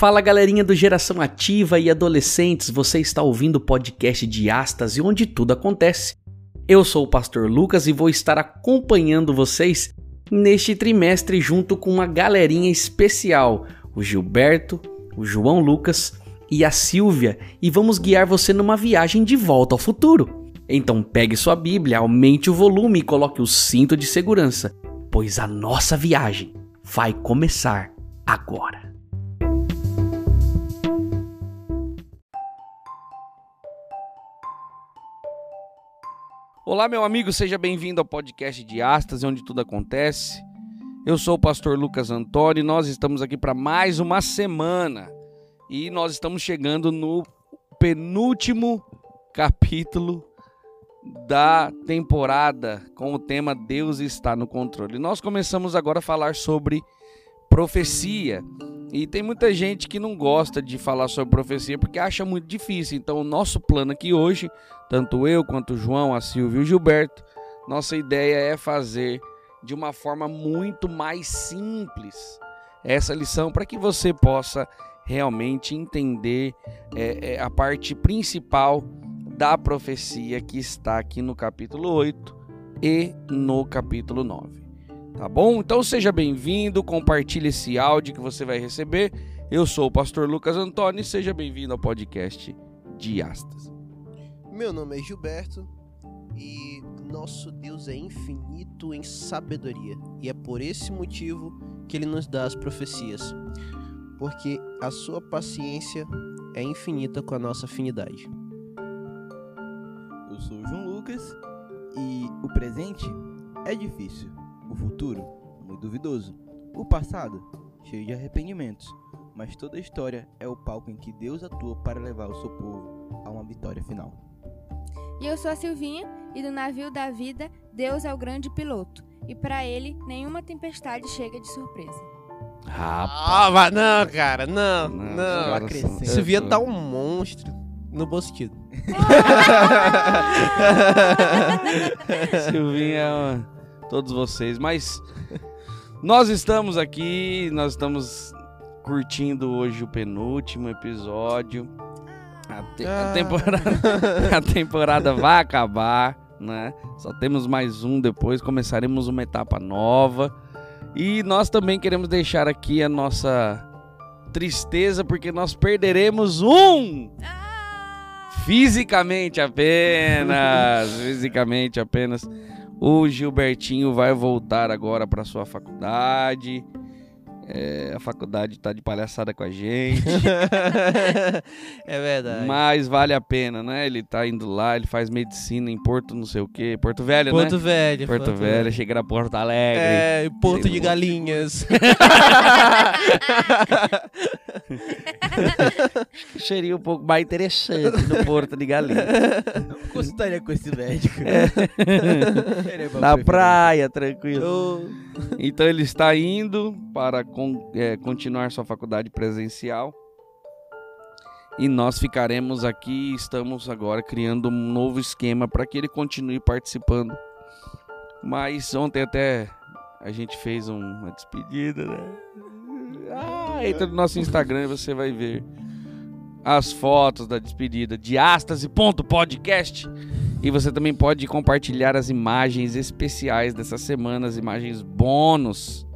Fala galerinha do Geração Ativa e adolescentes, você está ouvindo o podcast de Astas e onde tudo acontece. Eu sou o pastor Lucas e vou estar acompanhando vocês neste trimestre junto com uma galerinha especial, o Gilberto, o João Lucas e a Silvia, e vamos guiar você numa viagem de volta ao futuro. Então pegue sua Bíblia, aumente o volume e coloque o cinto de segurança, pois a nossa viagem vai começar agora. Olá, meu amigo, seja bem-vindo ao podcast de Astas, onde tudo acontece. Eu sou o pastor Lucas Antônio e nós estamos aqui para mais uma semana. E nós estamos chegando no penúltimo capítulo da temporada com o tema Deus está no controle. Nós começamos agora a falar sobre profecia. E tem muita gente que não gosta de falar sobre profecia porque acha muito difícil. Então, o nosso plano aqui hoje, tanto eu quanto João, a Silvia e o Gilberto, nossa ideia é fazer de uma forma muito mais simples essa lição para que você possa realmente entender é, é, a parte principal da profecia que está aqui no capítulo 8 e no capítulo 9. Tá bom? Então seja bem-vindo, compartilhe esse áudio que você vai receber. Eu sou o pastor Lucas Antônio e seja bem-vindo ao podcast de Astas. Meu nome é Gilberto e nosso Deus é infinito em sabedoria e é por esse motivo que ele nos dá as profecias, porque a sua paciência é infinita com a nossa afinidade. Eu sou o João Lucas e o presente é difícil o futuro, muito duvidoso. O passado, cheio de arrependimentos. Mas toda a história é o palco em que Deus atua para levar o seu povo a uma vitória final. E eu sou a Silvinha, e do navio da vida, Deus é o grande piloto. E para ele, nenhuma tempestade chega de surpresa. Rapaz. Ah, não, cara, não, não. não. Silvinha tá um monstro no bom sentido. Silvinha todos vocês. Mas nós estamos aqui, nós estamos curtindo hoje o penúltimo episódio. A, te a, ah. temporada, a temporada vai acabar, né? Só temos mais um depois, começaremos uma etapa nova. E nós também queremos deixar aqui a nossa tristeza, porque nós perderemos um! Fisicamente apenas! fisicamente apenas. O Gilbertinho vai voltar agora para sua faculdade. É, a faculdade tá de palhaçada com a gente. é verdade. Mas vale a pena, né? Ele tá indo lá, ele faz medicina em Porto não sei o quê. Porto Velho, Porto né? Velho. Porto, Porto Velho. Velho. Chega na Porto Alegre. É, Porto de Galinhas. Seria um pouco mais interessante no Porto de Galinhas. Não consultaria com esse médico. É. na praia, tranquilo. Oh. Então ele está indo para con, é, continuar sua faculdade presencial. E nós ficaremos aqui, estamos agora criando um novo esquema para que ele continue participando. Mas ontem até a gente fez uma despedida, né? Ah, entra no nosso Instagram e você vai ver as fotos da despedida de Astase.podcast. E você também pode compartilhar as imagens especiais dessa semana, as imagens bônus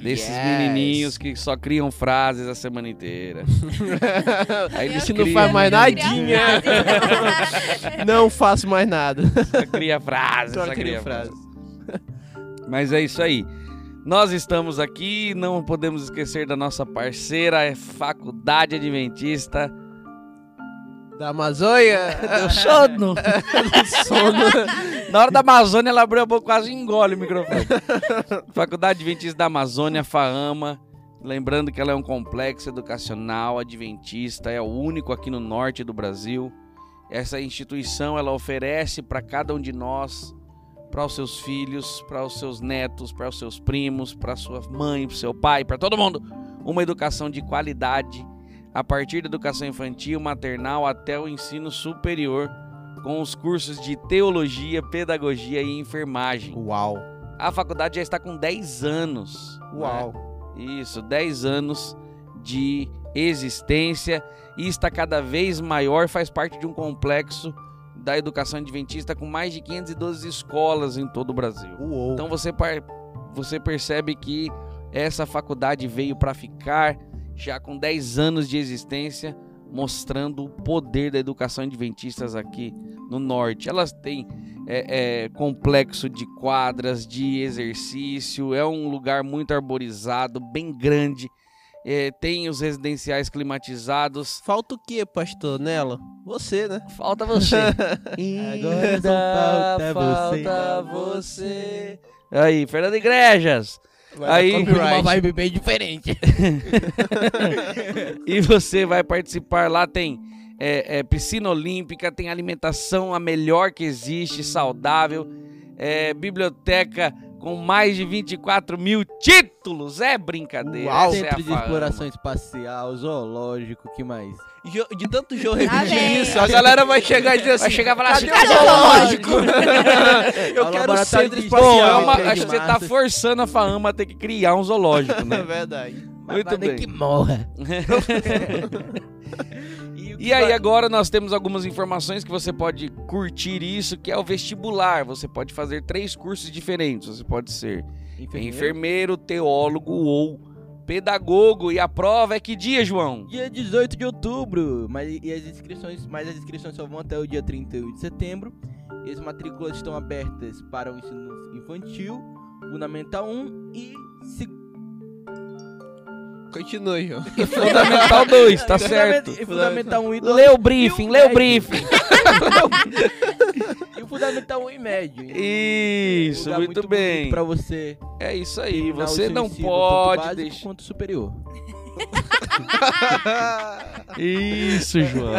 Desses yes. menininhos que só criam frases a semana inteira. Aí eles não faz mais nadinha. não faço mais nada. Só cria frases. Só, só cria frases. Mas é isso aí. Nós estamos aqui, não podemos esquecer da nossa parceira, é Faculdade Adventista da Amazônia? Deu sono. sono. Na hora da Amazônia, ela abriu a boca quase engole o microfone. Faculdade Adventista da Amazônia, FAAMA. Lembrando que ela é um complexo educacional adventista, é o único aqui no norte do Brasil. Essa instituição ela oferece para cada um de nós, para os seus filhos, para os seus netos, para os seus primos, para sua mãe, para seu pai, para todo mundo, uma educação de qualidade a partir da educação infantil, maternal até o ensino superior, com os cursos de teologia, pedagogia e enfermagem. Uau! A faculdade já está com 10 anos. Uau! Né? Isso, 10 anos de existência e está cada vez maior, faz parte de um complexo da educação adventista com mais de 512 escolas em todo o Brasil. Uou. Então você, você percebe que essa faculdade veio para ficar já com 10 anos de existência, mostrando o poder da educação adventistas aqui no norte. Elas têm é, é, complexo de quadras, de exercício, é um lugar muito arborizado, bem grande. É, tem os residenciais climatizados. Falta o que, pastor, nela? Você, né? Falta você. Agora só falta você. falta você. Aí, Fernando Igrejas. Aí- Uma vibe bem diferente. e você vai participar lá. Tem é, é, piscina olímpica, tem alimentação a melhor que existe, saudável, é, biblioteca com mais de 24 mil títulos. É brincadeira. Uau. essa é a Centro de exploração espacial, zoológico, que mais? Jo- De tanto João Lá repetir isso, a galera vai chegar e dizer assim: Vai chegar e falar assim: cadê o zoológico? Eu Ao quero centro de Bom, espacial. é uma- acho que você tá forçando a Faama a ter que criar um zoológico, É né? verdade. Muito Vai bem. que morra. e, aí agora nós temos algumas informações que você pode curtir isso, que é o vestibular. Você pode fazer três cursos diferentes. Você pode ser Enfermeiro. enfermeiro, teólogo ou pedagogo. E a prova é que dia, João? Dia 18 de outubro, mas e as inscrições, mas as inscrições só vão até o dia 31 de setembro. E as matrículas estão abertas para o ensino infantil, fundamental 1 e Continue, João. E Fundamental 2, tá certo. E fundamental 1 e 2. Lê o briefing, o lê o briefing. E o fundamental 1 e médio. Isso, Lugar muito, bem. Para você É isso aí. Você não ensino, pode tanto deixar. quanto superior. Isso, João.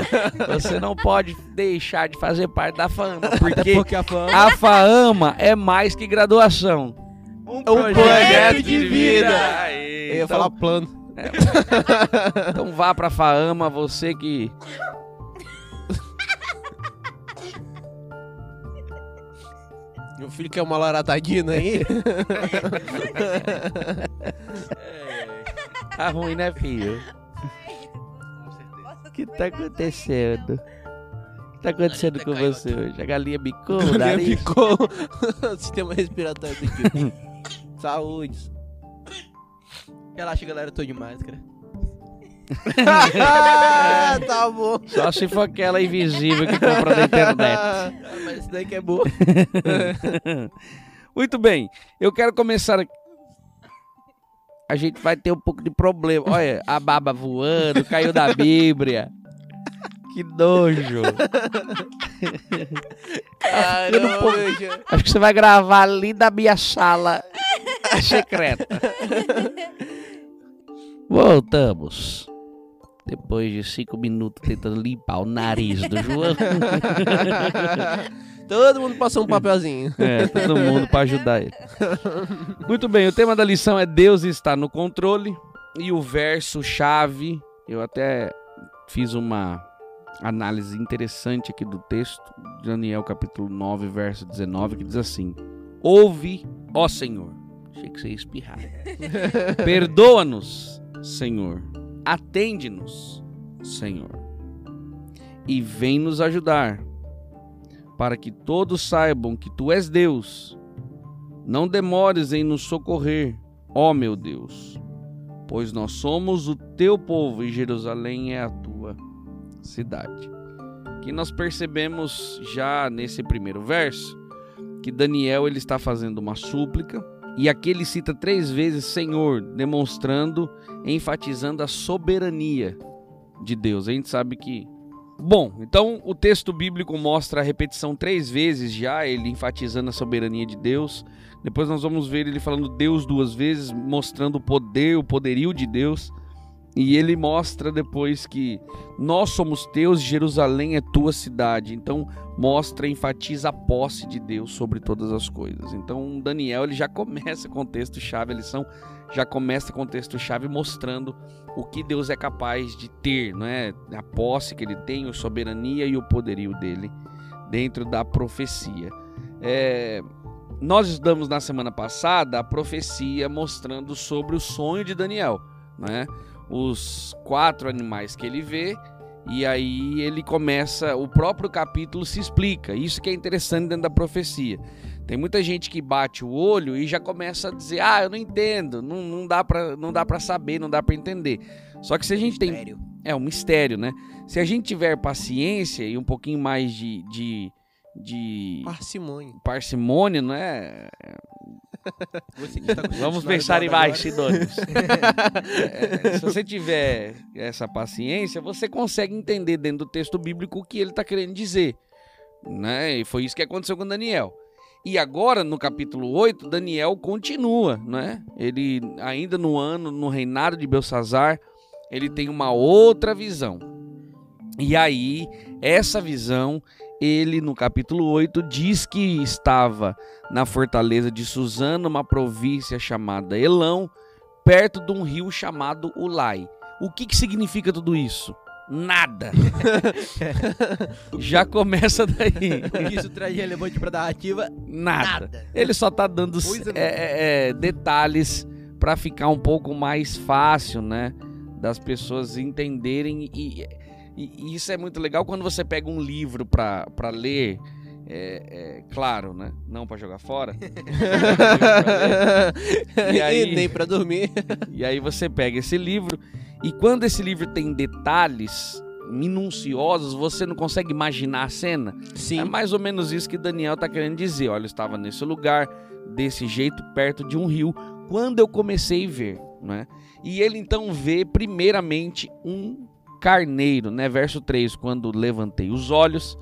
Você não pode deixar de fazer parte da fama, Até porque porque a fama a FAAMA é mais que graduação. um projeto de vida. Aí, Eu ia então, falar plano. Então vá pra FAAMA, você que. Meu filho quer uma laratadina aí. Tá ruim, né, filho? O que tá acontecendo? O que tá acontecendo com você hoje? A galinha bicou, o Galinha nariz? picou. Sistema respiratório do tipo. Saúde. Relaxa, galera, tô de máscara. tá bom. Só se for aquela invisível que compra na internet. Ah, mas isso daí que é boa. Muito bem, eu quero começar aqui. A gente vai ter um pouco de problema. Olha, a baba voando, caiu da Bíblia. Que nojo. Caramba. Acho que você vai gravar ali da minha sala secreta. Voltamos. Depois de cinco minutos tentando limpar o nariz do João. Todo mundo passou um papelzinho. É, todo mundo para ajudar ele. Muito bem, o tema da lição é Deus está no controle. E o verso chave, eu até fiz uma análise interessante aqui do texto, Daniel capítulo 9, verso 19, que diz assim: Ouve, ó Senhor. Achei que você ia espirrar. Perdoa-nos, Senhor. Atende-nos, Senhor. E vem nos ajudar para que todos saibam que tu és Deus. Não demores em nos socorrer, ó meu Deus, pois nós somos o teu povo e Jerusalém é a tua cidade. Que nós percebemos já nesse primeiro verso que Daniel ele está fazendo uma súplica e aqui ele cita três vezes Senhor, demonstrando, enfatizando a soberania de Deus. A gente sabe que Bom, então o texto bíblico mostra a repetição três vezes já, ele enfatizando a soberania de Deus. Depois nós vamos ver ele falando Deus duas vezes, mostrando o poder, o poderio de Deus. E ele mostra depois que nós somos teus, Jerusalém é tua cidade. Então mostra, enfatiza a posse de Deus sobre todas as coisas. Então Daniel ele já começa com o texto chave, a lição já começa com o texto chave mostrando o que Deus é capaz de ter, não é? A posse que ele tem, a soberania e o poderio dele dentro da profecia. É, nós estudamos na semana passada a profecia mostrando sobre o sonho de Daniel, né? Os quatro animais que ele vê. E aí ele começa, o próprio capítulo se explica. Isso que é interessante dentro da profecia. Tem muita gente que bate o olho e já começa a dizer: "Ah, eu não entendo, não, não dá para não dá para saber, não dá para entender". Só que se a gente tem Sério. é um mistério, né? Se a gente tiver paciência e um pouquinho mais de, de, de Parcimônia. parcimônia, não é? Com Vamos pensar em mais sinônimos. É, se você tiver essa paciência, você consegue entender dentro do texto bíblico o que ele está querendo dizer. Né? E foi isso que aconteceu com Daniel. E agora, no capítulo 8, Daniel continua, né? Ele, ainda no ano, no reinado de Belsazar, ele tem uma outra visão. E aí, essa visão, ele no capítulo 8 diz que estava na fortaleza de Suzano, uma província chamada Elão, perto de um rio chamado Ulai. O que, que significa tudo isso? Nada. Já começa daí. O que isso traz relevante pra narrativa? Nada. Ele só tá dando é, é, é, detalhes para ficar um pouco mais fácil, né? Das pessoas entenderem. E, e- e isso é muito legal quando você pega um livro para ler. É, é, claro, né? Não para jogar fora. E aí- E nem pra dormir. E aí você pega esse livro e quando esse livro tem detalhes minuciosos, você não consegue imaginar a cena. Sim. É mais ou menos isso que Daniel tá querendo dizer. Olha, eu estava nesse lugar, desse jeito, perto de um rio, quando eu comecei a ver, né? E ele então vê primeiramente um carneiro, né? Verso 3, quando levantei os olhos,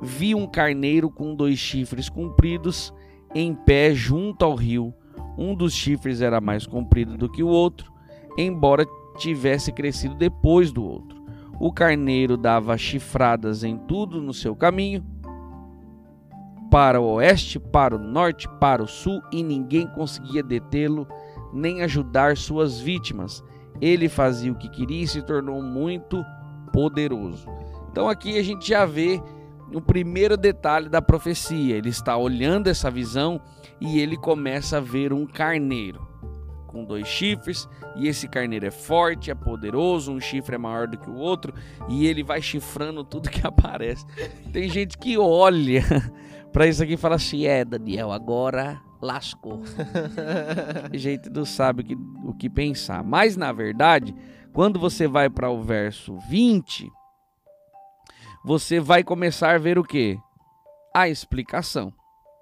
vi um carneiro com dois chifres compridos em pé junto ao rio. Um dos chifres era mais comprido do que o outro, embora tivesse crescido depois do outro. O carneiro dava chifradas em tudo no seu caminho, para o oeste, para o norte, para o sul, e ninguém conseguia detê-lo nem ajudar suas vítimas. Ele fazia o que queria e se tornou muito poderoso. Então aqui a gente já vê o primeiro detalhe da profecia. Ele está olhando essa visão e ele começa a ver um carneiro com dois chifres, e esse carneiro é forte, é poderoso, um chifre é maior do que o outro, e ele vai chifrando tudo que aparece. Tem gente que olha pra isso aqui e fala assim: é, Daniel, agora lascou. A gente não sabe o que, o que pensar. Mas na verdade, quando você vai para o verso 20, você vai começar a ver o que? A explicação,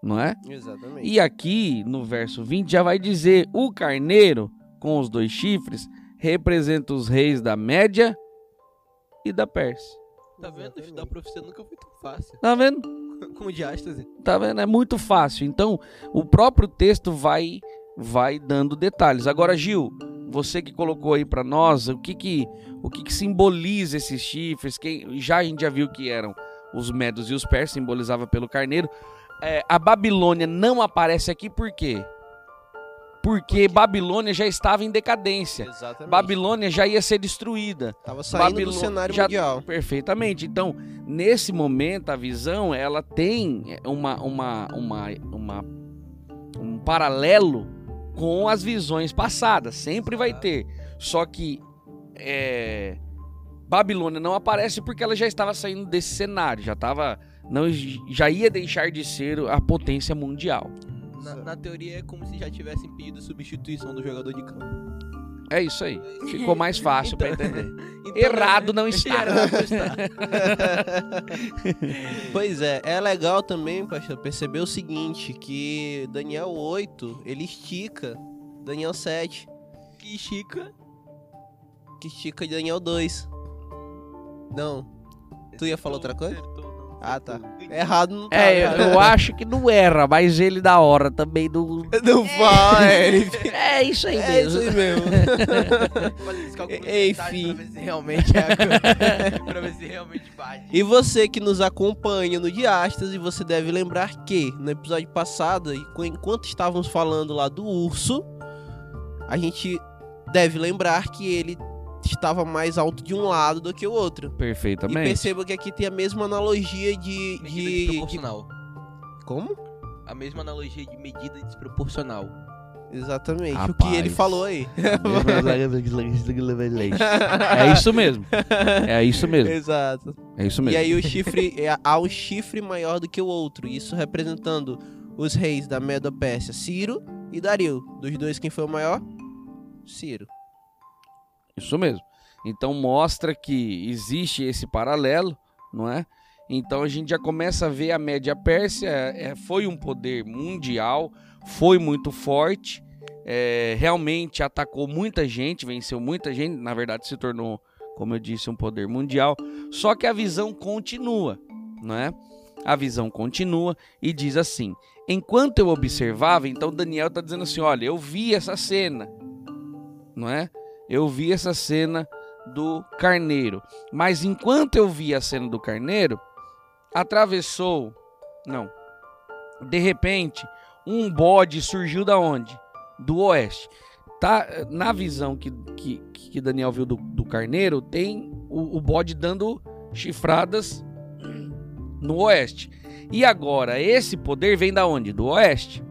não é? Exatamente. E aqui no verso 20 já vai dizer: o carneiro com os dois chifres representa os reis da Média e da Pérsia. Tá vendo? Estudar profecia nunca foi tão fácil. Tá vendo? Como diástase. Tá vendo? É muito fácil. Então, o próprio texto vai vai dando detalhes. Agora, Gil, você que colocou aí pra nós, o que que o que que simboliza esses chifres? Quem já a gente já viu que eram os medos e os persas, simbolizava pelo carneiro. É, a Babilônia não aparece aqui por quê? Porque Babilônia já estava em decadência. Exatamente. Babilônia já ia ser destruída. Tava saindo Babilô- do cenário já- mundial. Perfeitamente. Então, nesse momento, a visão ela tem uma, uma, uma, uma- um paralelo com as visões passadas. Sempre vai ter. Só que é, Babilônia não aparece porque ela já estava saindo desse cenário. Já estava. Não, já ia deixar de ser a potência mundial. Na, na teoria é como se já tivessem pedido substituição do jogador de campo. É isso aí. Ficou mais fácil para entender. Então, Errado não está. Errado não está. Pois é, é legal também, pastor, perceber o seguinte, que Daniel 8, ele estica Daniel 7, que chica. que estica Daniel 2. Não. Tu ia falar outra coisa? Ah, tá. Acertou. Errado não tá. É, eu, eu acho que não erra, mas ele da hora também não. Não fala, ele... É isso aí É isso mesmo. aí mesmo. Fazer esse cálculo nos Enfim. Pra ver se realmente é. pra ver se realmente bate. E você que nos acompanha no Diastas, e você deve lembrar que no episódio passado, e qu- enquanto estávamos falando lá do urso, a gente deve lembrar que ele estava mais alto de um lado do que o outro. E Perfeitamente. perceba que aqui tem a mesma analogia de. Medida de, de... desproporcional. Como? A mesma analogia de medida desproporcional. Exatamente. O Rapaz. que ele falou aí. É isso mesmo. É isso mesmo. Exato. É isso E mesmo. aí o chifre, é- há um chifre maior do que o outro. Isso representando os reis da Medo-Pérsia, Ciro e Dario. Dos dois, quem foi o maior? Ciro. Isso mesmo. Então mostra que existe esse paralelo, não é? Então a gente já começa a ver a Média Pérsia é, foi um poder mundial, foi muito forte, é, realmente atacou muita gente, venceu muita gente, na verdade se tornou, como eu disse, um poder mundial. Só que a visão continua, não é? A visão continua e diz assim: enquanto eu observava, então Daniel está dizendo assim, olha, eu vi essa cena, não é? Eu vi essa cena do carneiro. Mas enquanto eu vi a cena do carneiro, atravessou. Não. De repente, um bode surgiu da onde? Do oeste. Tá, na visão que, que, que Daniel viu do, do carneiro, tem o, o bode dando chifradas no oeste. E agora, esse poder vem da onde? Do oeste.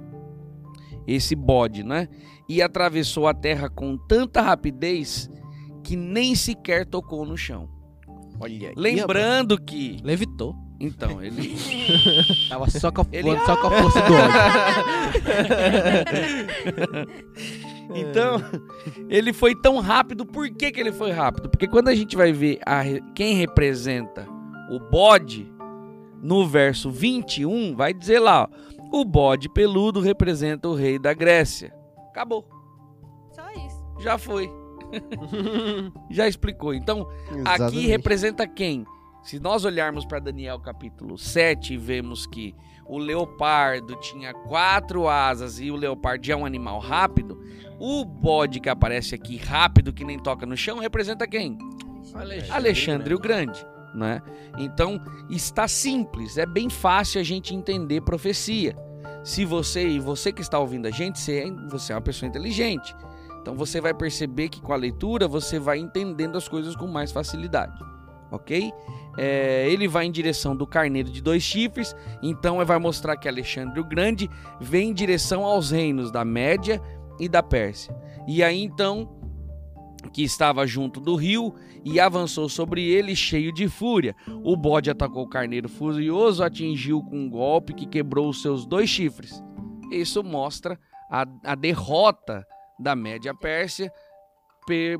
Esse bode, né? E atravessou a terra com tanta rapidez que nem sequer tocou no chão. Olha aí. Lembrando que. Levitou. Então, ele. Tava só com a, Ele- só com a força do ódio. Então, ele foi tão rápido. Por que, que ele foi rápido? Porque quando a gente vai ver a quem representa o bode, no verso 21, vai dizer lá: ó, o bode peludo representa o rei da Grécia. Acabou. Só isso. Já foi. Já explicou. Então, Aqui Exatamente. representa quem? Se nós olharmos para Daniel capítulo 7 e vemos que o leopardo tinha quatro asas e o leopardo é um animal rápido, o bode que aparece aqui rápido, que nem toca no chão, representa quem? Alexandre o Grande. Né? Então está simples, é bem fácil a gente entender profecia. Se você e você que está ouvindo a gente, você é, você é uma pessoa inteligente. Então você vai perceber que com a leitura você vai entendendo as coisas com mais facilidade, ok? É, ele vai em direção do carneiro de dois chifres, então vai mostrar que Alexandre o Grande vem em direção aos reinos da Média e da Pérsia. E aí então que estava junto do rio e avançou sobre ele cheio de fúria. O bode atacou o carneiro furioso, atingiu com um golpe que quebrou os seus dois chifres. Isso mostra a, a derrota da Média Pérsia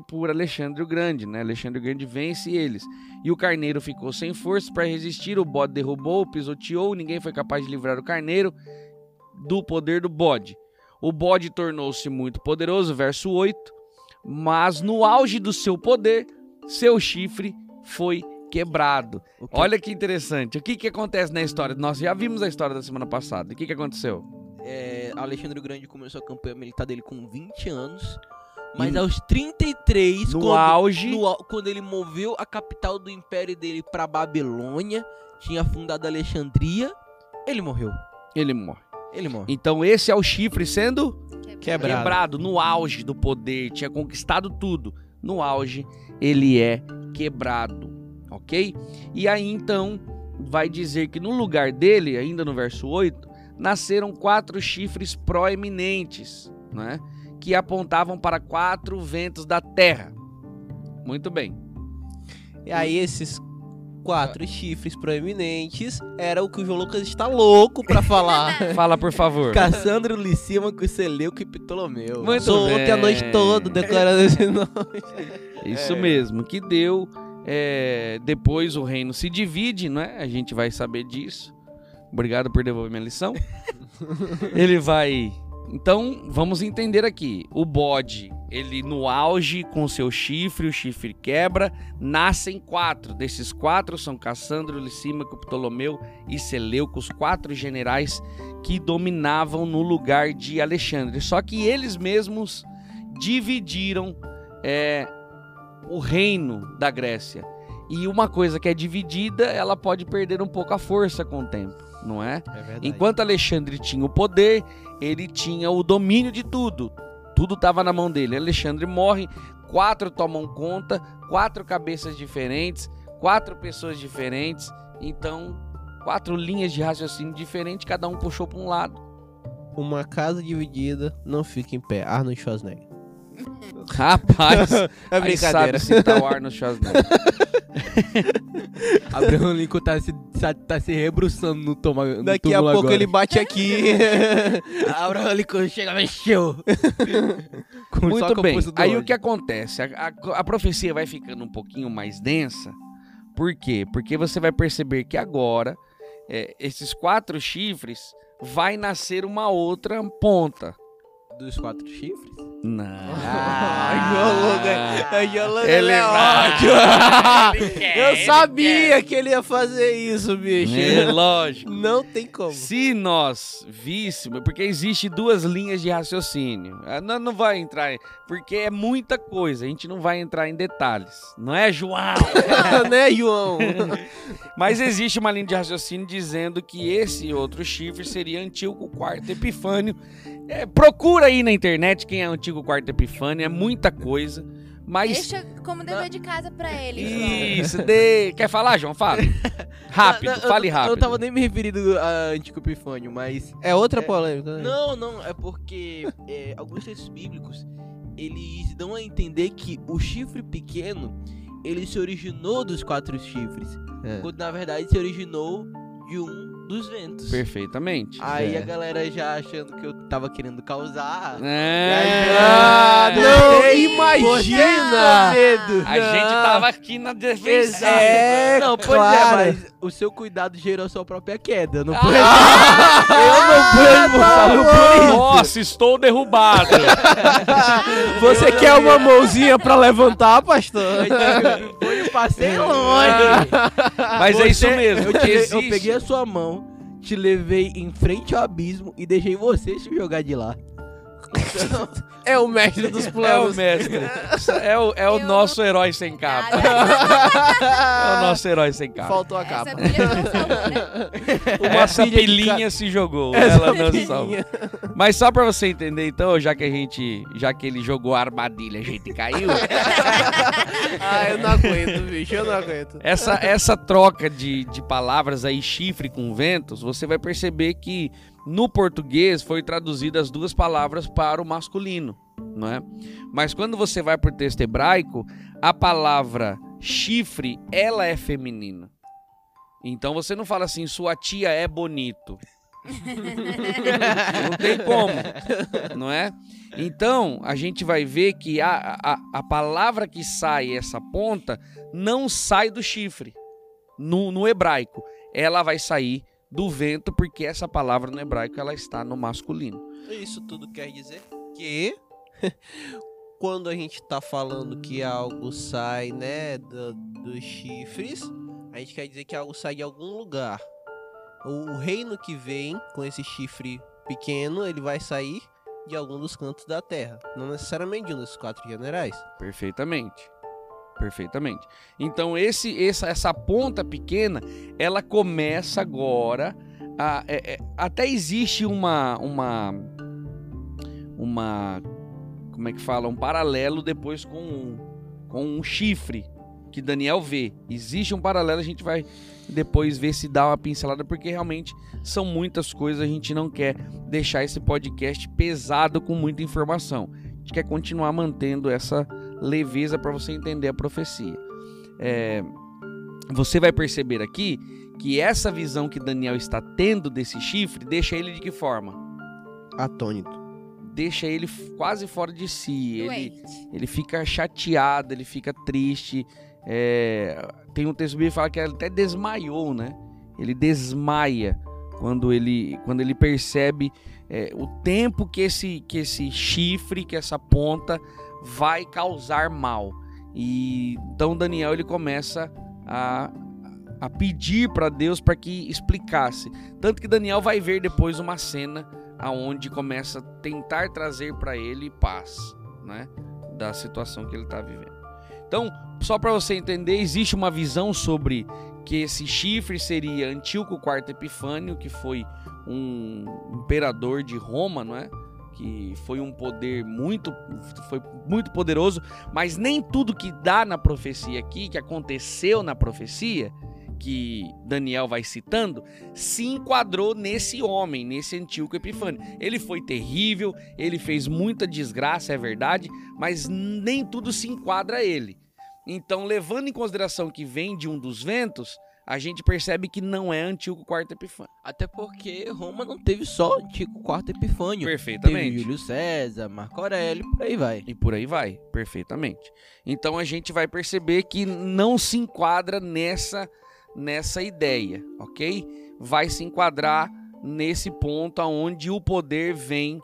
por Alexandre o Grande, né? Alexandre o Grande vence eles. E o carneiro ficou sem força para resistir, o bode derrubou, pisoteou, ninguém foi capaz de livrar o carneiro do poder do bode. O bode tornou-se muito poderoso, verso 8, mas no auge do seu poder, seu chifre foi quebrado. Olha que interessante. O que, que acontece na história? Nós já vimos a história da semana passada. O que, que aconteceu? É, Alexandre o Grande começou a campanha militar dele com 20 anos. Mas aos 33, No quando, auge. no quando ele moveu a capital do império dele pra Babilônia, tinha fundado Alexandria, ele morreu. Ele morre. Ele morre. Então esse é o chifre sendo Quebrado. quebrado no auge do poder, tinha conquistado tudo. No auge, ele é quebrado, ok? E aí então vai dizer que no lugar dele, ainda no verso 8, nasceram quatro chifres proeminentes, né? Que apontavam para quatro ventos da terra. Muito bem. E aí esses quatro chifres proeminentes era o que o João Lucas está louco pra falar. Fala, por favor. Cassandro, Licímaco, Seleuco e Ptolomeu. Muito Sou ontem a bem. noite toda decorando esse nome. Isso É. mesmo, que deu. é, depois o reino se divide, não é? A gente vai saber disso. Obrigado por devolver minha lição. ele vai. Então, vamos entender aqui. O bode, ele no auge com seu chifre, o chifre quebra, nascem quatro. Desses quatro são Cassandro, Licímaco, Ptolomeu e Seleuco, os quatro generais que dominavam no lugar de Alexandre. Só que eles mesmos dividiram é, o reino da Grécia. E uma coisa que é dividida, ela pode perder um pouco a força com o tempo, não é? É. Enquanto Alexandre tinha o poder, ele tinha o domínio de tudo. Tudo estava na mão dele. Alexandre morre, quatro tomam conta, quatro cabeças diferentes, quatro pessoas diferentes. Então, quatro linhas de raciocínio diferentes, cada um puxou para um lado. Uma casa dividida não fica em pé. Arnold Schwarzenegger. Rapaz, É aí brincadeira. sabe citar o Arnold Schwarzenegger. Abraham Lincoln tá se, tá, se rebruçando no, toma, no Daqui a pouco agora. ele bate aqui. Abraham Lincoln chega, mexeu. Muito bem. Aí o que acontece? A, a- a profecia vai ficando um pouquinho mais densa. Por quê? Porque você vai perceber que agora é, esses quatro chifres vai nascer uma outra ponta. Dos quatro chifres? Não. Ai, João Lucas. João Lucas Ele é ótimo. Eu sabia que ele ia fazer isso, bicho. É lógico. Não tem como. Se nós víssemos, porque existe duas linhas de raciocínio. Ah, Não, não vai entrar, em- porque é muita coisa, a gente não vai entrar em detalhes. Não é, João? né, João? Mas existe uma linha de raciocínio dizendo que esse outro chifre seria Antíoco Quarto Epifânio. É, procura aí na internet quem é Antigo Quarto Epifânio, é muita coisa. Mas Deixa como dever de casa pra ele, isso, de... quer falar, João? Fala. Rápido, Não, não, fale rápido. Eu não tava nem me referindo a Antigo Epifânio, mas... É outra É, polêmica, né? Não, não, é porque é, alguns textos bíblicos, eles dão a entender que o chifre pequeno, ele se originou dos quatro chifres. É. Quando na verdade se originou de um dos ventos. Perfeitamente. Aí É. a galera já achando que eu tava querendo causar. É. Ah, não você imagina! medo. A gente tava aqui na defesa. É, não, pois claro. é, mas o seu cuidado gerou a sua própria queda. Não Ah, foi? eu não fui responsável por isso. Nossa, estou derrubado. Você quer uma mãozinha pra levantar, pastor? Foi eu passei longe. Mas é isso mesmo. Eu, te- eu peguei a sua mão, te levei em frente ao abismo e deixei você se jogar de lá. É o mestre dos É o planos. mestre. É o, é o Eu nosso herói sem capa. É o nosso herói sem capa. Faltou a Essa capa. pilha não salvou, né? Uma Essa pilha de pilinha se jogou. Essa ela não. Mas só pra você entender, então, já que a gente. Já que ele jogou a armadilha, a gente caiu. Ah, eu não aguento, bicho. Eu não aguento. Essa, essa troca de, de palavras aí, chifre com ventos, você vai perceber que no português foi traduzidas as duas palavras para o masculino, não é? Mas quando você vai para o texto hebraico, a palavra chifre, ela é feminina. Então você não fala assim, sua tia é bonito. não tem como, não é? Então a gente vai ver que a, a, a palavra que sai essa ponta não sai do chifre no, no hebraico. Ela vai sair do vento porque essa palavra no hebraico ela está no masculino. Isso tudo quer dizer que quando a gente tá falando que algo sai, né, do- dos chifres, a gente quer dizer que algo sai de algum lugar. O, o reino que vem com esse chifre pequeno, ele vai sair de algum dos cantos da terra, não necessariamente de um desses quatro generais. Perfeitamente. Perfeitamente. Então esse, essa, essa ponta pequena, ela começa agora a, é- é- até existe uma uma uma como é que fala, um paralelo depois com um, com um chifre que Daniel vê. Existe um paralelo, a gente vai depois ver se dá uma pincelada porque realmente são muitas coisas, a gente não quer deixar esse podcast pesado com muita informação. A gente quer continuar mantendo essa leveza para você entender a profecia. É, você vai perceber aqui que essa visão que Daniel está tendo desse chifre deixa ele de que forma? Atônito. Deixa ele quase fora de si. Ele, ele fica chateado, ele fica triste. É, tem um texto bíblico que fala que ele até desmaiou, né? Ele desmaia quando ele, quando ele percebe é, o tempo que esse, que esse chifre, que essa ponta vai causar mal. E então Daniel ele começa a, a pedir para Deus para que explicasse. Tanto que Daniel vai ver depois uma cena aonde começa a tentar trazer para ele paz, né, da situação que ele está vivendo. Então, só para você entender, existe uma visão sobre que esse chifre seria Antíoco IV Epifânio, que foi um imperador de Roma, não é? Que foi um poder muito, foi muito poderoso, mas nem tudo que dá na profecia aqui, que aconteceu na profecia, que Daniel vai citando se enquadrou nesse homem, nesse Antíoco Epifânio. Ele foi terrível, ele fez muita desgraça, é verdade, mas nem tudo se enquadra a ele. Então, levando em consideração que vem de um dos ventos, a gente percebe que não é Antíoco IV Epifânio. Até porque Roma não teve só Antigo Quarto Epifânio. Teve Perfeitamente. Júlio César, Marco Aurélio, por aí vai. E por aí vai, perfeitamente. Então a gente vai perceber que não se enquadra nessa nessa ideia, ok? Vai se enquadrar nesse ponto aonde o poder vem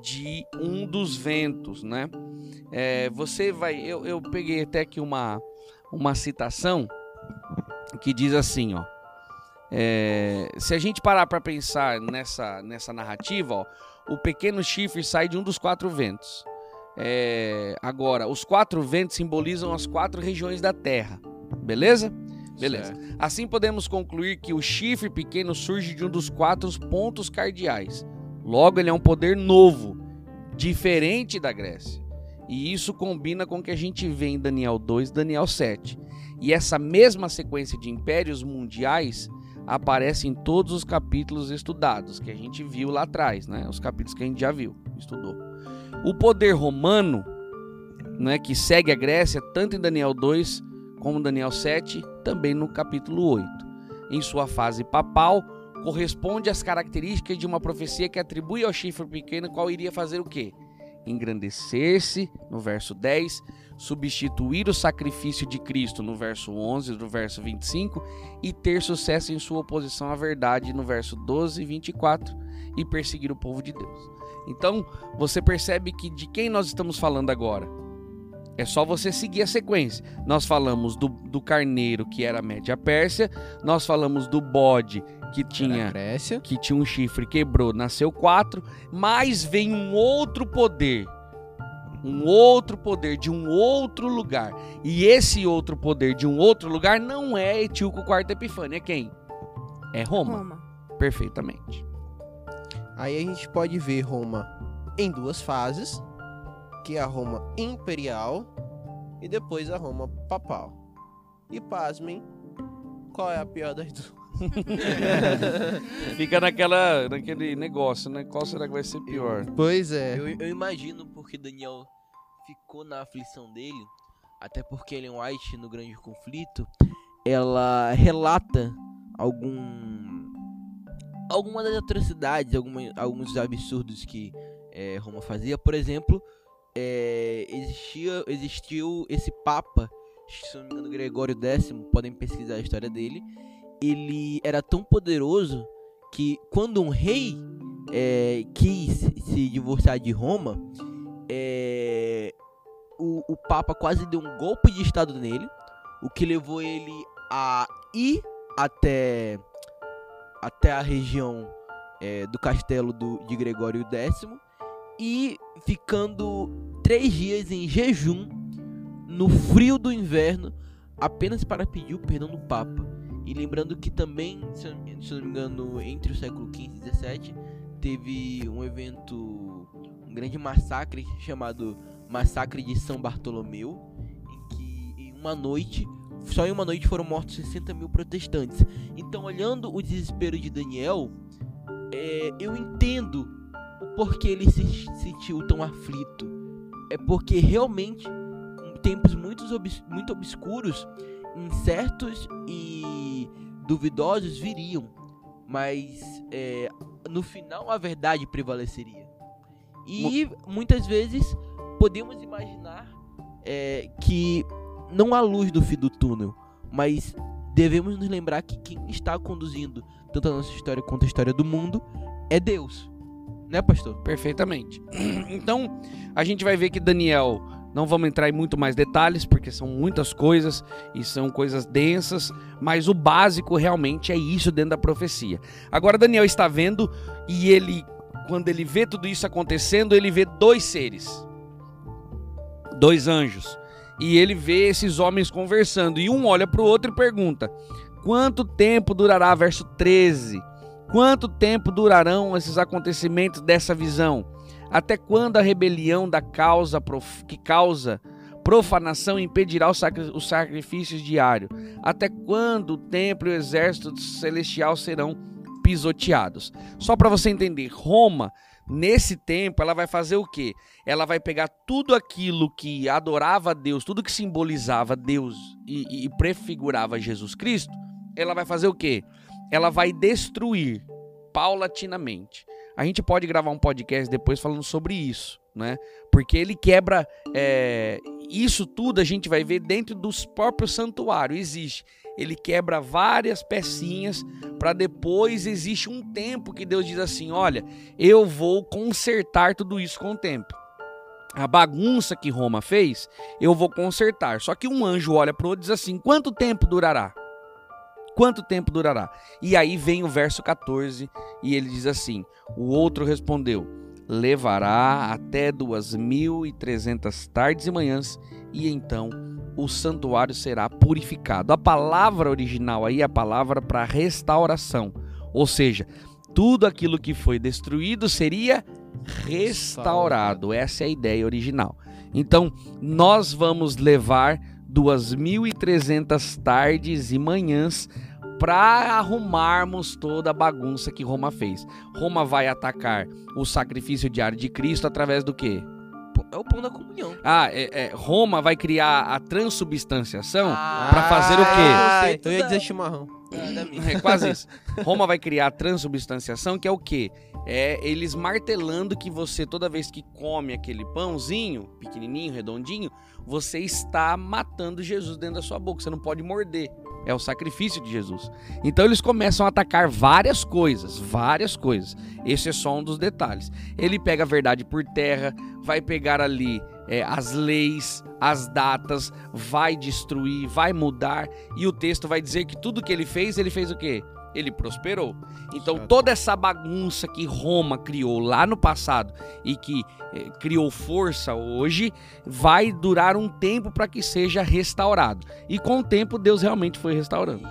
de um dos ventos, né? É, você vai, eu, eu peguei até aqui uma uma citação que diz assim, ó. é, se a gente parar para pensar nessa nessa narrativa, ó, o pequeno chifre sai de um dos quatro ventos. É, agora, os quatro ventos simbolizam as quatro regiões da Terra, beleza? Beleza. Assim podemos concluir que o chifre pequeno surge de um dos quatro pontos cardeais. Logo, ele é um poder novo, diferente da Grécia. E isso combina com o que a gente vê em Daniel 2 Daniel 7. E essa mesma sequência de impérios mundiais aparece em todos os capítulos estudados, que a gente viu lá atrás, né? Os capítulos que a gente já viu, estudou. O poder romano, né, que segue a Grécia, tanto em Daniel 2 como Daniel 7, também no capítulo 8. Em sua fase papal, corresponde às características de uma profecia que atribui ao chifre pequeno qual iria fazer o quê? Engrandecer-se, no verso 10, substituir o sacrifício de Cristo, no verso 11, no verso 25, e ter sucesso em sua oposição à verdade, no verso 12 e 24, e perseguir o povo de Deus. Então, você percebe que de quem nós estamos falando agora? É só você seguir a sequência. Nós falamos do, do carneiro, que era a média Pérsia, nós falamos do bode, que tinha que tinha um chifre, quebrou, nasceu quatro, mas vem um outro poder. Um outro poder de um outro lugar. E esse outro poder de um outro lugar não é Etíoco IV Epifânio, é quem? É Roma. Roma. Perfeitamente. Aí a gente pode ver Roma em duas fases, que é a Roma imperial e depois a Roma papal. E pasmem, qual é a pior das duas? Fica naquela, naquele negócio, né? Qual será que vai ser pior? Pois é. Eu, eu imagino porque Daniel ficou na aflição dele, até porque Ellen White, no Grande Conflito, ela relata algum alguma das atrocidades, alguma, alguns absurdos que eh, Roma fazia. Por exemplo, eh, existia, existiu esse Papa, se não me engano, Gregório X, podem pesquisar a história dele. Ele era tão poderoso que quando um rei eh, quis se divorciar de Roma, é, o, o Papa quase deu um golpe de Estado nele, o que levou ele a ir até, até a região é, do castelo do, de Gregório X e ficando três dias em jejum no frio do inverno apenas para pedir o perdão do Papa. E lembrando que também, se eu, não me engano, entre o século XV e XVII teve um evento um grande massacre chamado Massacre de São Bartolomeu, em que em uma noite, só em uma noite foram mortos 60 mil protestantes. Então, olhando o desespero de Daniel, é, eu entendo o porquê ele se sentiu tão aflito. É porque realmente, em tempos muito, obs muito obscuros, incertos e duvidosos viriam, mas é, no final a verdade prevaleceria. E muitas vezes podemos imaginar é, que não há luz no fim do túnel, mas devemos nos lembrar que quem está conduzindo tanto a nossa história quanto a história do mundo é Deus. Né, pastor? Perfeitamente. Então, a gente vai ver que Daniel, não vamos entrar em muito mais detalhes, porque são muitas coisas e são coisas densas, mas o básico realmente é isso dentro da profecia. Agora, Daniel está vendo e ele, quando ele vê tudo isso acontecendo, ele vê dois seres, dois anjos, e ele vê esses homens conversando, e um olha para o outro e pergunta: quanto tempo durará? Verso 13. Quanto tempo durarão esses acontecimentos dessa visão? Até quando a rebelião da causa prof- que causa profanação impedirá os, sacri os sacrifícios diários. Até quando o templo e o exército celestial serão pisoteados? Só para você entender, Roma, nesse tempo, ela vai fazer o quê? Ela vai pegar tudo aquilo que adorava Deus, tudo que simbolizava Deus e, e prefigurava Jesus Cristo, ela vai fazer o quê? Ela vai destruir paulatinamente. A gente pode gravar um podcast depois falando sobre isso, né? Porque ele quebra é, isso tudo a gente vai ver dentro dos próprios santuários. Existe. Ele quebra várias pecinhas para depois existe um tempo que Deus diz assim: olha, eu vou consertar tudo isso com o tempo. A bagunça que Roma fez, eu vou consertar. Só que um anjo olha para o outro e diz assim: quanto tempo durará? Quanto tempo durará? E aí vem o verso 14 e ele diz assim: O outro respondeu: Levará até duas mil e trezentas tardes e manhãs, e então o santuário será purificado. A palavra original aí é a palavra para restauração, ou seja, tudo aquilo que foi destruído seria restaurado. Essa é a ideia original. Então, nós vamos levar 2.300 tardes e manhãs para arrumarmos toda a bagunça que Roma fez. Roma vai atacar o sacrifício diário de Cristo através do quê? É o pão da comunhão. Ah, é, é, Roma vai criar a transubstanciação Ah, para fazer o quê? Ah, é, eu ia dizer chimarrão. É quase isso. Roma vai criar a transubstanciação, que é o quê? É eles martelando que você, toda vez que come aquele pãozinho, pequenininho, redondinho, você está matando Jesus dentro da sua boca. Você não pode morder. É o sacrifício de Jesus. Então eles começam a atacar várias coisas, várias coisas. Esse é só um dos detalhes. Ele pega a verdade por terra, vai pegar ali é, as leis, as datas, vai destruir, vai mudar. E o texto vai dizer que tudo que ele fez, ele fez o quê? Ele prosperou. Então Certo. toda essa bagunça que Roma criou lá no passado e que eh, criou força hoje, vai durar um tempo para que seja restaurado. E com o tempo Deus realmente foi restaurando.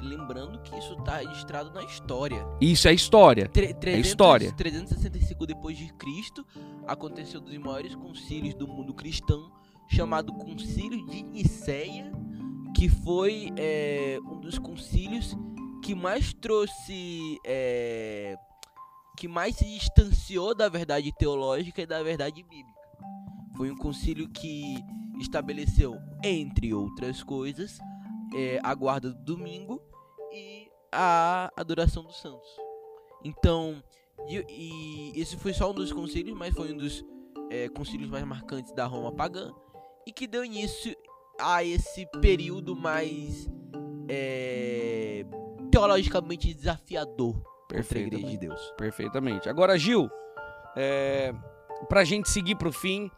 E lembrando que isso tá registrado na história. Isso é história. Tre 300, história. 365 depois de Cristo, aconteceu um dos maiores concílios do mundo cristão, chamado Concílio de Nicéia, que foi é, um dos concílios que mais trouxe, é, que mais se distanciou da verdade teológica e da verdade bíblica. Foi um concílio que estabeleceu, entre outras coisas, é, a guarda do domingo e a adoração dos santos. Então, e, e esse foi só um dos concílios, mas foi um dos é, concílios mais marcantes da Roma pagã e que deu início a esse período mais é, teologicamente desafiador contra a Igreja de. Deus. Perfeitamente. Agora, Gil, é, pra gente seguir pro fim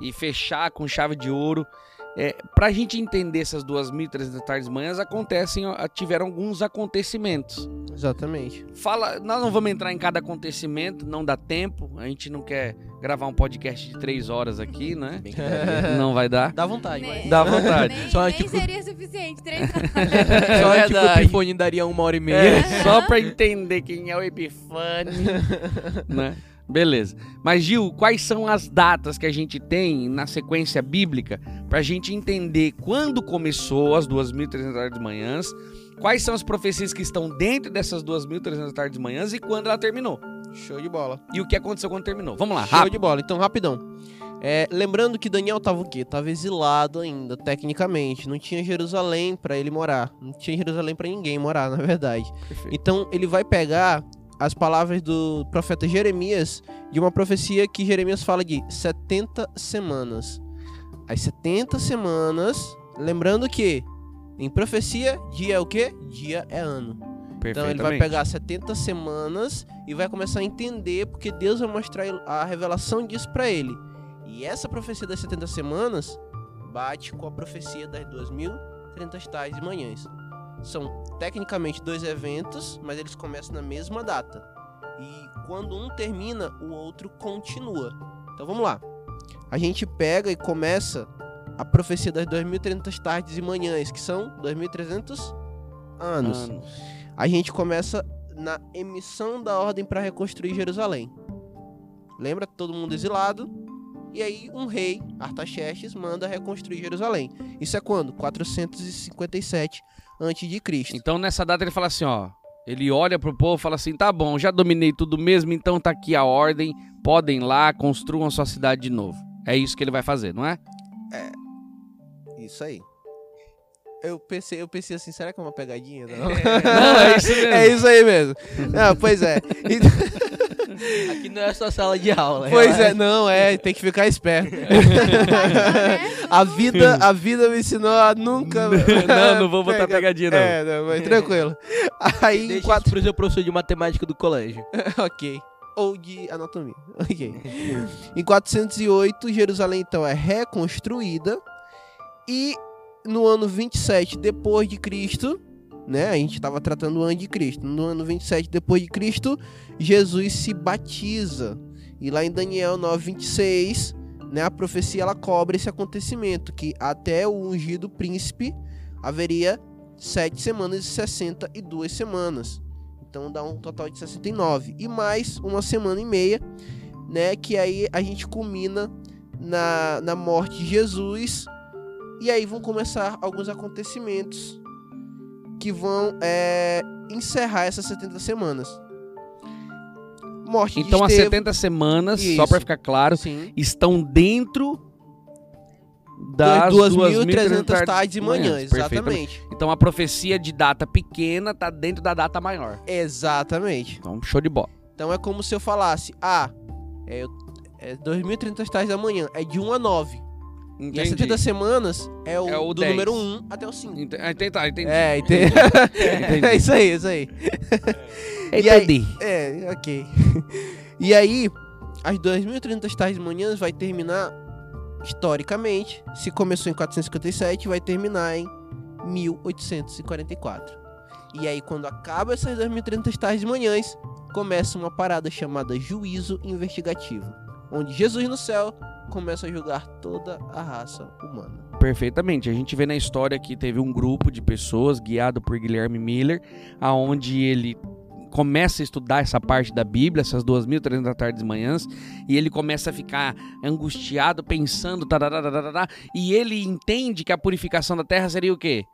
e fechar com chave de ouro, é, pra gente entender essas 2.300 tardes e manhãs, acontecem, tiveram alguns acontecimentos. Exatamente. Fala, nós não vamos entrar em cada acontecimento, não dá tempo. A gente não quer gravar um podcast de três horas aqui, né? Bem que daria. Não vai dar. Dá vontade, mas. Dá vontade. Nem, Só, nem tipo- seria suficiente. Três Só É tipo, o. Epifone daria uma hora e meia. É, só pra entender quem é o Epifânio, né? Beleza. Mas, Gil, quais são as datas que a gente tem na sequência bíblica pra gente entender quando começou as 2.300 tardes de manhãs, quais são as profecias que estão dentro dessas 2.300 tardes de manhãs e quando ela terminou? Show de bola. E o que aconteceu quando terminou? Vamos lá, Show rápido. de bola. Então, rapidão. É, lembrando que Daniel tava o quê? Tava exilado ainda, tecnicamente. Não tinha Jerusalém pra ele morar. Não tinha Jerusalém pra ninguém morar, na verdade. Perfeito. Então, ele vai pegar as palavras do profeta Jeremias de uma profecia que Jeremias fala de 70 semanas. As 70 semanas, lembrando que em profecia, dia é o quê? Dia é ano. Então ele vai pegar 70 semanas e vai começar a entender porque Deus vai mostrar a revelação disso pra ele. E essa profecia das 70 semanas bate com a profecia das 2.300 tais e manhãs. São tecnicamente dois eventos, mas eles começam na mesma data. E quando um termina, o outro continua. Então vamos lá. A gente pega e começa a profecia das 2.300 tardes e manhãs, que são 2.300 anos Anos. a gente começa na emissão da ordem para reconstruir Jerusalém. Lembra todo mundo exilado? E aí um rei, Artaxerxes, manda reconstruir Jerusalém. Isso é quando? 457 antes de Cristo. Então nessa data ele fala assim, ó. Ele olha pro povo e fala assim: tá bom, já dominei tudo mesmo, então tá aqui a ordem, podem lá, construam sua cidade de novo. É isso que ele vai fazer, não é? Isso aí. Eu pensei, eu pensei assim, será que é uma pegadinha? Não, Não, é isso mesmo. É isso aí mesmo. Não, pois é. E- Aqui não é só sala de aula. pois é, não, é, tem que ficar esperto. A vida, a vida me ensinou a nunca. Não, não vou botar Pega- pegadinha, não. É, não, mas tranquilo. Aí, Deixa quatro... pro seu professor de matemática do colégio. ok. Ou de anatomia. Ok. em 408, Jerusalém então é reconstruída. E no ano 27 depois de Cristo, né? A gente estava tratando o ano de Cristo. No ano 27 depois de Cristo, Jesus se batiza. E lá em Daniel 9:26, né, a profecia ela cobre esse acontecimento que até o ungido príncipe haveria sete semanas e 62 semanas. Então dá um total de 69. E mais uma semana e meia, né? Que aí a gente culmina na, na morte de Jesus. E aí vão começar alguns acontecimentos que vão é, encerrar essas 70 semanas. Morte Então as Estevão, 70 semanas, só Isso. pra ficar claro, sim, estão dentro das 2.300 tardes e manhãs, Perfeitamente. exatamente. Então a profecia de data pequena tá dentro da data maior. Exatamente. Então, show de bola. Então é como se eu falasse, ah, é, é 2.030 tardes da manhã, é de 1 a 9. E as 70 semanas é o, É o do 10. número 1 até o 5. Ent- ah, Entendi, tá, entendi. É, entendi. Entendi. é isso aí, isso aí. E aí- Entendi. É, ok. E aí, as 2.030 tardes de manhã vai terminar historicamente. Se começou em 457, vai terminar em 1844. E aí, quando acaba essas 2.030 tardes de manhãs, começa uma parada chamada juízo investigativo. Onde Jesus no céu começa a julgar toda a raça humana. Perfeitamente. A gente vê na história que teve um grupo de pessoas guiado por Guilherme Miller, aonde ele começa a estudar essa parte da Bíblia, essas 2.300 tardes e manhãs, e ele começa a ficar angustiado, pensando, e ele entende que a purificação da terra seria o quê?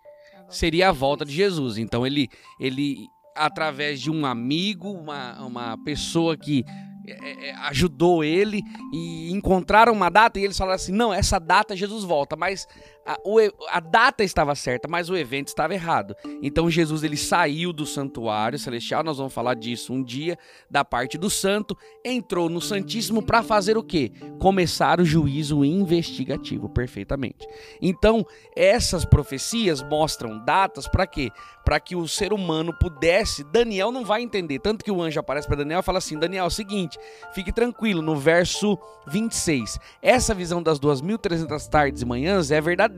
Seria a volta de Jesus. Então ele, ele através de um amigo, uma, uma pessoa que é, é, ajudou ele e encontraram uma data e eles falaram assim: não, essa data Jesus volta, mas a, o a data estava certa, mas o evento estava errado. Então Jesus ele saiu do santuário celestial, nós vamos falar disso um dia, da parte do santo, entrou no Santíssimo para fazer o quê? Começar o juízo investigativo, perfeitamente. Então, essas profecias mostram datas para quê? Para que o ser humano pudesse, Daniel não vai entender, tanto que o anjo aparece para Daniel e fala assim: Daniel, é o seguinte, fique tranquilo, no verso 26. Essa visão das 2.300 tardes e manhãs é verdadeira.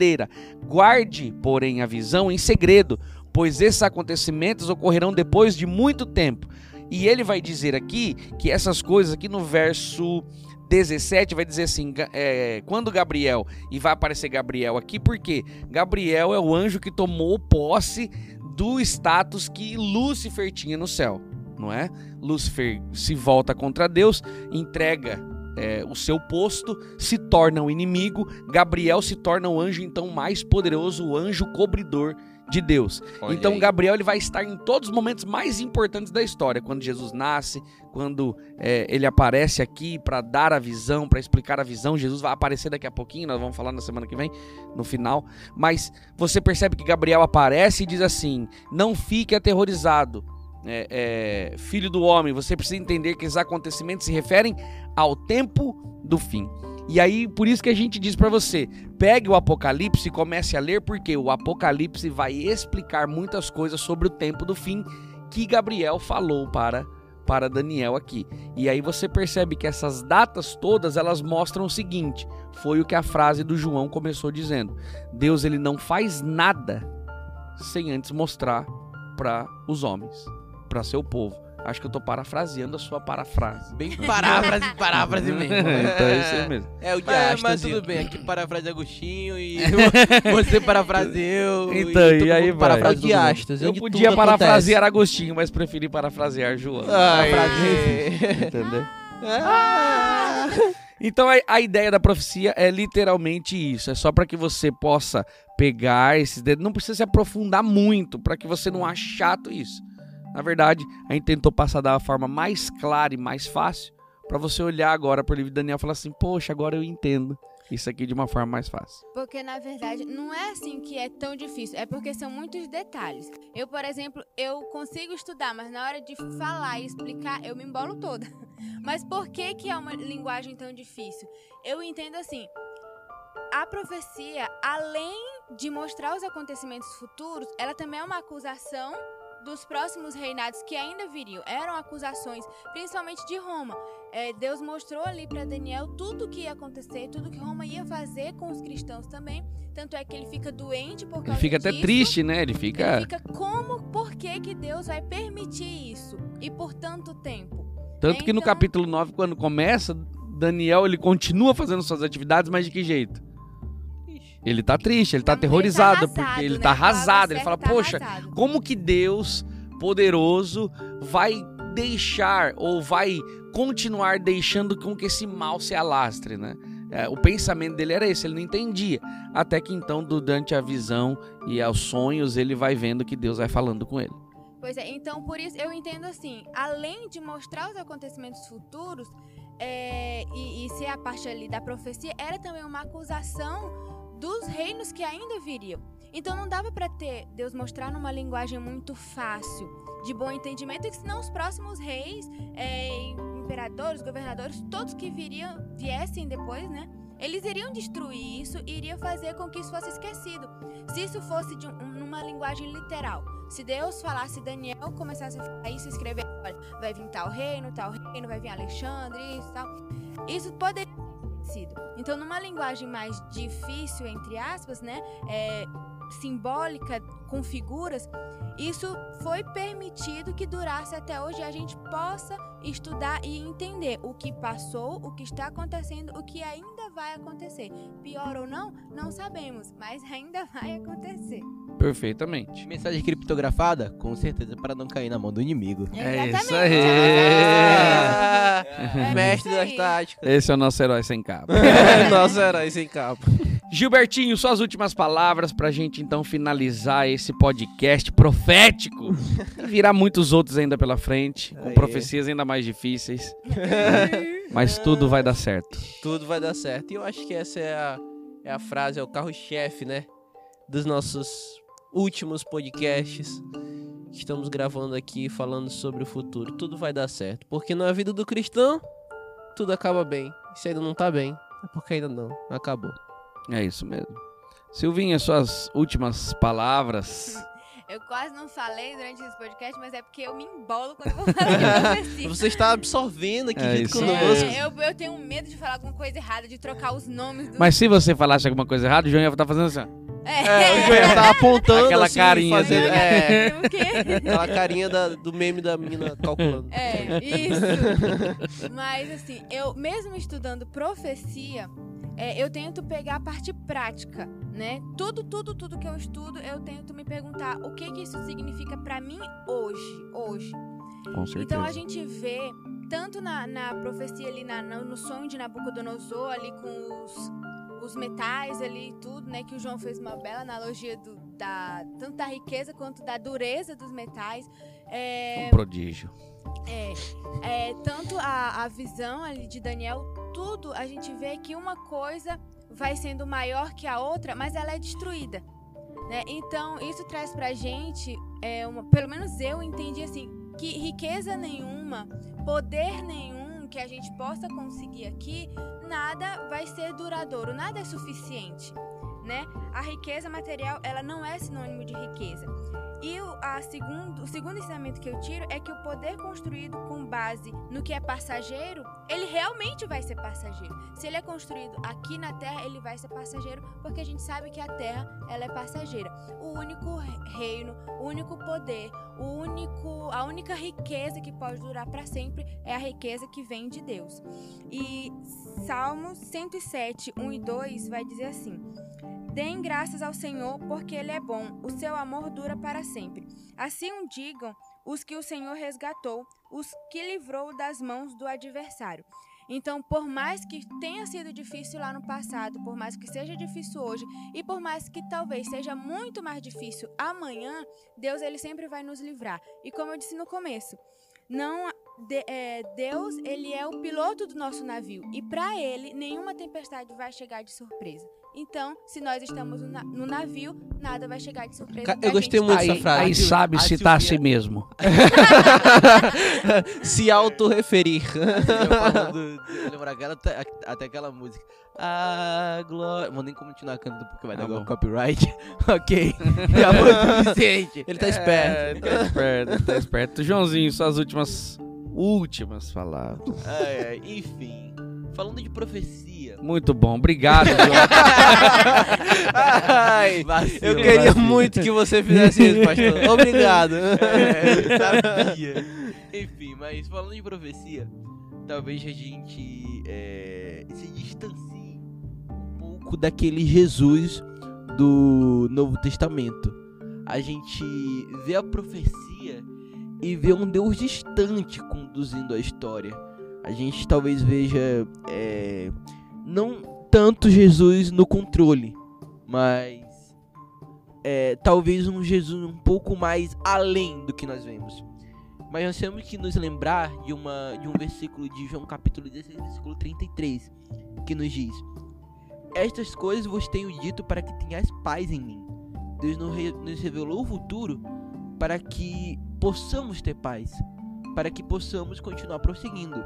Guarde, porém, a visão em segredo, pois esses acontecimentos ocorrerão depois de muito tempo. E ele vai dizer aqui que essas coisas, aqui no verso 17, vai dizer assim: é, quando Gabriel, e vai aparecer Gabriel aqui, porque Gabriel é o anjo que tomou posse do status que Lúcifer tinha no céu, não é? Lúcifer se volta contra Deus, entrega é, o seu posto, se torna o inimigo. Gabriel se torna o anjo então mais poderoso, o anjo cobridor de Deus. Olha então aí. Gabriel ele vai estar em todos os momentos mais importantes da história, quando Jesus nasce, quando é, ele aparece aqui para dar a visão, para explicar a visão. Jesus vai aparecer daqui a pouquinho, nós vamos falar na semana que vem, no final. Mas você percebe que Gabriel aparece e diz assim: não fique aterrorizado. É, é, filho do homem, você precisa entender que esses acontecimentos se referem ao tempo do fim. E aí, por isso que a gente diz para você, pegue o Apocalipse e comece a ler, porque o Apocalipse vai explicar muitas coisas sobre o tempo do fim que Gabriel falou para para Daniel aqui. E aí você percebe que essas datas todas, elas mostram o seguinte, foi o que a frase do João começou dizendo. Deus ele não faz nada sem antes mostrar para os homens, para seu povo. Acho que eu tô parafraseando a sua parafrase. Bem paráfrase, paráfrase mesmo. então é isso aí mesmo. É o de Mas, mas e- tudo bem, aqui parafrase Agostinho e você parafraseou. Então, todo e aí vai. Astas. Eu podia parafrasear Agostinho, mas preferi parafrasear João. Ai. Entendeu? Ah. Então a, a ideia da profecia é literalmente isso. É só para que você possa pegar esses dedos. Não precisa se aprofundar muito para que você não ache chato isso. Na verdade, a gente tentou passar da forma mais clara e mais fácil para você olhar agora para o livro de Daniel e falar assim: Poxa, agora eu entendo isso aqui de uma forma mais fácil. Porque na verdade não é assim que é tão difícil, é porque são muitos detalhes. Eu, por exemplo, eu consigo estudar, mas na hora de falar e explicar, eu me embolo toda. Mas por que que é uma linguagem tão difícil? Eu entendo assim, a profecia, além de mostrar os acontecimentos futuros, ela também é uma acusação dos próximos reinados que ainda viriam. Eram acusações, principalmente de Roma. É, Deus mostrou ali para Daniel tudo o que ia acontecer, tudo que Roma ia fazer com os cristãos também. Tanto é que ele fica doente por causa Ele fica até disso. triste, né? Ele fica. Ele fica como, por que, que Deus vai permitir isso? E por tanto tempo? Tanto que no Então- capítulo 9, quando começa, Daniel ele continua fazendo suas atividades, mas de que jeito? Ele tá triste, ele tá Então, aterrorizado, ele tá porque ele né? tá arrasado. Ele fala, tá poxa, como que Deus poderoso vai deixar ou vai continuar deixando com que esse mal se alastre, né? É, o pensamento dele era esse, ele não entendia. Até que então, durante a visão e aos sonhos, ele vai vendo que Deus vai falando com ele. Pois é, então por isso eu entendo assim, além de mostrar os acontecimentos futuros é, e, e ser a parte ali da profecia, era também uma acusação dos reinos que ainda viriam. Então não dava para ter Deus mostrar numa linguagem muito fácil, de bom entendimento, que senão os próximos reis, é, imperadores, governadores, todos que viriam, viessem depois, né? Eles iriam destruir isso e iriam fazer com que isso fosse esquecido. Se isso fosse de um- numa linguagem literal, se Deus falasse, Daniel começasse a falar isso, escrever, olha, vai vir tal reino, tal reino, vai vir Alexandre, isso tal. Isso poderia Então, numa linguagem mais difícil, entre aspas, né? é, simbólica, com figuras, isso foi permitido que durasse até hoje e a gente possa estudar e entender o que passou, o que está acontecendo, o que ainda vai acontecer. Pior ou não, não sabemos, mas ainda vai acontecer. Perfeitamente. Mensagem criptografada? Com certeza para não cair na mão do inimigo. É isso Exatamente. aí. Ah, É mestre isso das táticas. Esse é o nosso herói sem capa. Nosso herói sem capa. Gilbertinho, suas últimas palavras pra gente então finalizar esse podcast profético. E virá muitos outros ainda pela frente, com Aí. profecias ainda mais difíceis. Mas tudo vai dar certo. Tudo vai dar certo. E eu acho que essa é a, é a frase, é o carro-chefe, né? Dos nossos últimos podcasts que estamos gravando aqui falando sobre o futuro. Tudo vai dar certo. Porque na vida do cristão, tudo acaba bem. E se ainda não tá bem, é porque ainda não. Acabou. É isso mesmo. Silvinha, suas últimas palavras. Eu quase não falei durante esse podcast, mas é porque eu me embolo quando eu vou falar de profecia. Você está absorvendo aqui É junto isso conosco. É, eu, eu tenho medo de falar alguma coisa errada, de trocar os nomes do. Mas se você falasse alguma coisa errada, o João ia estar fazendo assim. ó. É, o Joel tá apontando Aquela assim, carinha fazendo, dele. é, O quê? aquela carinha da- do meme da menina calculando. É, isso. Mas assim, eu mesmo estudando profecia, é, eu tento pegar a parte prática, né? Tudo, tudo, tudo que eu estudo, eu tento me perguntar o que que isso significa pra mim hoje, hoje. Com certeza. Então a gente vê tanto na, na profecia ali na- na- no sonho de Nabucodonosor ali com os, os metais ali e tudo, né? Que o João fez uma bela analogia do, da tanto da riqueza quanto da dureza dos metais. É, Um prodígio. é, é, tanto a, a visão ali de Daniel, tudo a gente vê que uma coisa vai sendo maior que a outra, mas ela é destruída. Né? Então, isso traz pra gente, é, uma, pelo menos eu entendi assim, que riqueza nenhuma, poder nenhum que a gente possa conseguir aqui, nada vai ser duradouro, nada é suficiente. Né? A riqueza material, ela não é sinônimo de riqueza. E o, a segundo, o segundo ensinamento que eu tiro é que o poder construído com base no que é passageiro, ele realmente vai ser passageiro. Se ele é construído aqui na Terra, ele vai ser passageiro, porque a gente sabe que a Terra ela é passageira. O único re- reino, o único poder, o único, a única riqueza que pode durar para sempre é a riqueza que vem de Deus. E Salmos 107, 1 e 2 vai dizer assim: Deem graças ao Senhor, porque Ele é bom, o seu amor dura para sempre. Assim o digam os que o Senhor resgatou, os que livrou das mãos do adversário. Então, por mais que tenha sido difícil lá no passado, por mais que seja difícil hoje e por mais que talvez seja muito mais difícil amanhã, Deus ele sempre vai nos livrar. E como eu disse no começo, não de, é, Deus ele é o piloto do nosso navio e para ele nenhuma tempestade vai chegar de surpresa. Então, se nós estamos no, na- no navio, nada vai chegar de surpresa. Eu gostei gente. muito dessa frase. aí sabe A se tá Silvia- assim mesmo. Se autorreferir. Lembro aquela, até, até aquela música. Ah, glória. Vou nem continuar cantando porque vai dar igual copyright. ok. Já foi suficiente. Ele tá esperto. É, tá esperto, tá esperto. Joãozinho, suas últimas últimas palavras. Ai, enfim. Falando de profecia. Muito bom, obrigado. Ai, Vacilo, eu queria vacilo. muito que você fizesse isso, pastor. Obrigado. É, eu sabia. Enfim, mas falando de profecia, talvez a gente é, se distancie um pouco daquele Jesus do Novo Testamento. A gente vê a profecia e vê um Deus distante conduzindo a história. A gente talvez veja é, não tanto Jesus no controle, mas é, talvez um Jesus um pouco mais além do que nós vemos. Mas nós temos que nos lembrar de, uma, de um versículo de João capítulo 16, versículo 33, que nos diz: Estas coisas vos tenho dito para que tenhais paz em mim. Deus nos revelou o futuro para que possamos ter paz, para que possamos continuar prosseguindo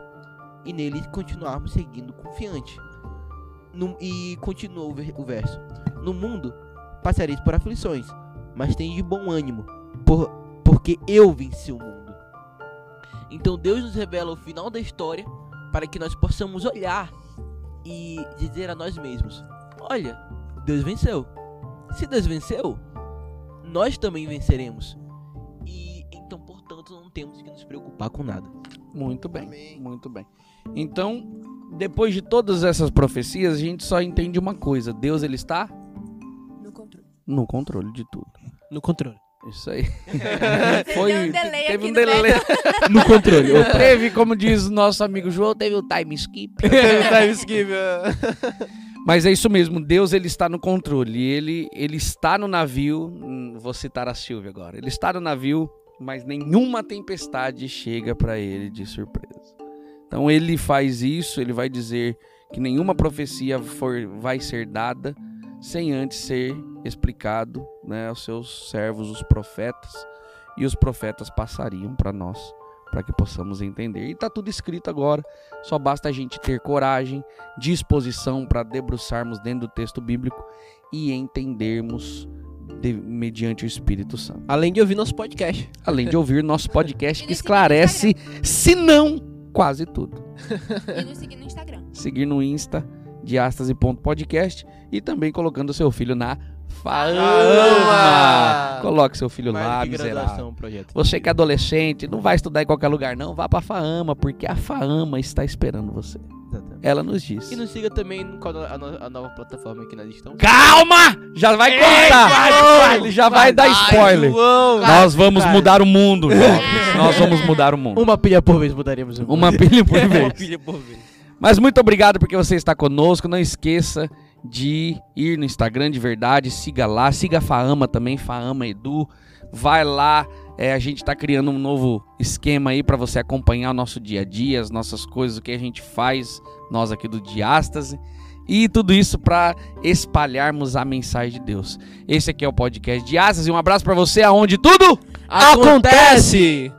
e nele continuarmos seguindo confiante. No- e continua o, ver- o verso: No mundo passareis por aflições, mas tem de bom ânimo, por, porque eu venci o mundo. Então Deus nos revela o final da história para que nós possamos olhar e dizer a nós mesmos: Olha, Deus venceu. Se Deus venceu, nós também venceremos. Nos preocupar com nada. Muito bem, Amém. muito bem. Então, depois de todas essas profecias, a gente só entende uma coisa: Deus ele está No controle. no controle de tudo. No controle. Isso aí. Foi, um delay teve aqui um no delay. meio. No controle. Teve, como diz o nosso amigo João, teve o time skip. Time skip. Mas é isso mesmo, Deus ele está no controle. Ele ele está no navio, hum, vou citar a Silvia agora. Ele está no navio, mas nenhuma tempestade chega para ele de surpresa. Então ele faz isso, ele vai dizer que nenhuma profecia for, vai ser dada sem antes ser explicado, né, aos seus servos, os profetas, e os profetas passariam para nós, para que possamos entender. E está tudo escrito agora. Só basta a gente ter coragem, disposição para debruçarmos dentro do texto bíblico e entendermos de- mediante o Espírito Santo. Além de ouvir nosso podcast. Além de ouvir nosso podcast que esclarece, se não quase tudo. E nos seguir no Instagram. Seguir no Insta de Podcast e também colocando seu filho na Faama. Coloque seu filho Mais lá, miserável. projeto. Você que é adolescente, não vai estudar em qualquer lugar não, vá pra Faama, porque a Faama está esperando você. Exatamente. Ela nos diz. E nos siga também no qual a, no- a nova plataforma que nós estamos. Calma! Já vai contar! Ele já vai dar spoiler. Nós vamos cara. mudar o mundo. Nós vamos mudar o mundo. Uma pilha por vez mudaremos o mundo. Uma pilha por vez. pilha por vez. Mas muito obrigado porque você está conosco. Não esqueça de ir no Instagram de verdade, siga lá, siga a Faama também, Faama Edu. Vai lá, é, a gente está criando um novo esquema aí para você acompanhar o nosso dia a dia, as nossas coisas, o que a gente faz, nós aqui do Diástase. E tudo isso para espalharmos a mensagem de Deus. Esse aqui é o podcast Diástase. Um abraço para você, aonde tudo Acontece!